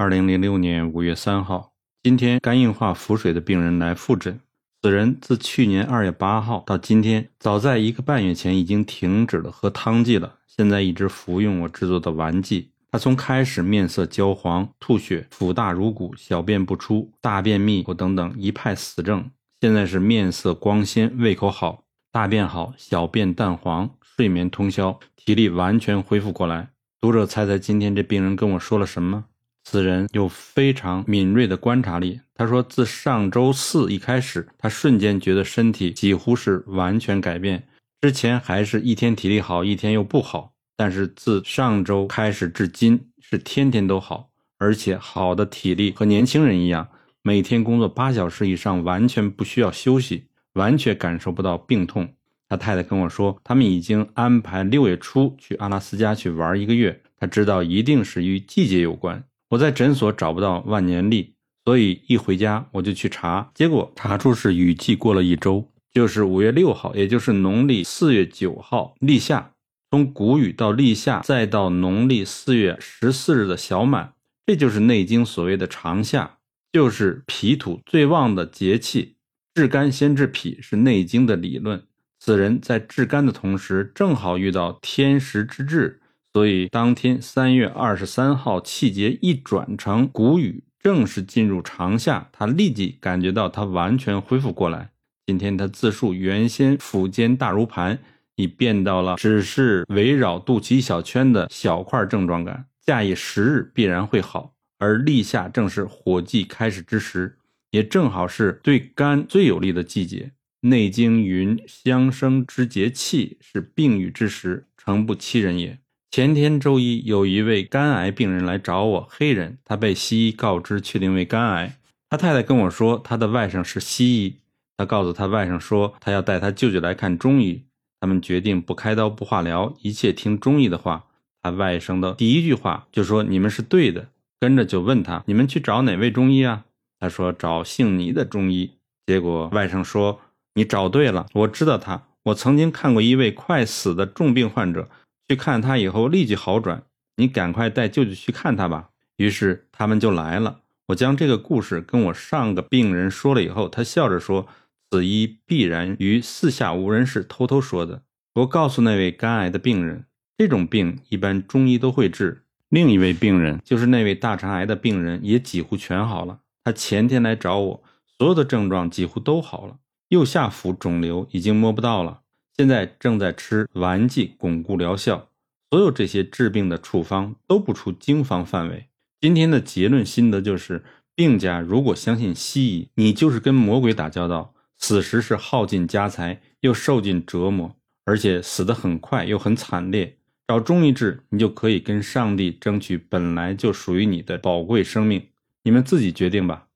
二零零六年五月三号，今天肝硬化腹水的病人来复诊。此人自去年二月八号到今天，早在一个半月前已经停止了喝汤剂了，现在一直服用我制作的丸剂。他从开始面色焦黄、吐血、腹大如鼓、小便不出、大便秘或等等一派死症，现在是面色光鲜、胃口好、大便好、小便淡黄、睡眠通宵、体力完全恢复过来。读者猜猜今天这病人跟我说了什么？此人有非常敏锐的观察力。他说，自上周四一开始，他瞬间觉得身体几乎是完全改变。之前还是一天体力好，一天又不好，但是自上周开始至今，是天天都好，而且好的体力和年轻人一样，每天工作八小时以上，完全不需要休息，完全感受不到病痛。他太太跟我说，他们已经安排六月初去阿拉斯加去玩一个月。他知道一定是与季节有关。我在诊所找不到万年历，所以一回家我就去查，结果查出是雨季过了一周，就是五月六号，也就是农历四月九号立夏，从谷雨到立夏，再到农历四月十四日的小满，这就是《内经》所谓的长夏，就是脾土最旺的节气。治肝先治脾是《内经》的理论。此人在治肝的同时，正好遇到天时之至。所以当天三月二十三号，气节一转成谷雨，正式进入长夏，他立即感觉到他完全恢复过来。今天他自述，原先腹间大如盘，已变到了只是围绕肚脐一小圈的小块症状感，假以时日必然会好。而立夏正是火季开始之时，也正好是对肝最有利的季节。《内经》云：“相生之节气，是病愈之时，诚不欺人也。”前天周一，有一位肝癌病人来找我，黑人，他被西医告知确定为肝癌。他太太跟我说，他的外甥是西医，他告诉他外甥说，他要带他舅舅来看中医。他们决定不开刀不化疗，一切听中医的话。他外甥的第一句话就说：“你们是对的。”跟着就问他：“你们去找哪位中医啊？”他说：“找姓倪的中医。”结果外甥说：“你找对了，我知道他，我曾经看过一位快死的重病患者。”去看他以后立即好转，你赶快带舅舅去看他吧。于是他们就来了。我将这个故事跟我上个病人说了以后，他笑着说：“此医必然于四下无人时偷偷说的。”我告诉那位肝癌的病人，这种病一般中医都会治。另一位病人就是那位大肠癌的病人，也几乎全好了。他前天来找我，所有的症状几乎都好了，右下腹肿瘤已经摸不到了。现在正在吃丸剂巩固疗效，所有这些治病的处方都不出经方范围。今天的结论心得就是：病家如果相信西医，你就是跟魔鬼打交道，死时是耗尽家财，又受尽折磨，而且死得很快又很惨烈。找中医治，你就可以跟上帝争取本来就属于你的宝贵生命。你们自己决定吧。